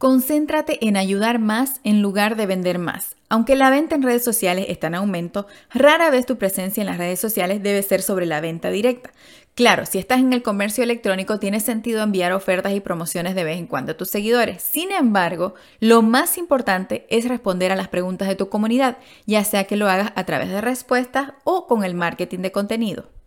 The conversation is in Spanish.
Concéntrate en ayudar más en lugar de vender más. Aunque la venta en redes sociales está en aumento, rara vez tu presencia en las redes sociales debe ser sobre la venta directa. Claro, si estás en el comercio electrónico tiene sentido enviar ofertas y promociones de vez en cuando a tus seguidores. Sin embargo, lo más importante es responder a las preguntas de tu comunidad, ya sea que lo hagas a través de respuestas o con el marketing de contenido.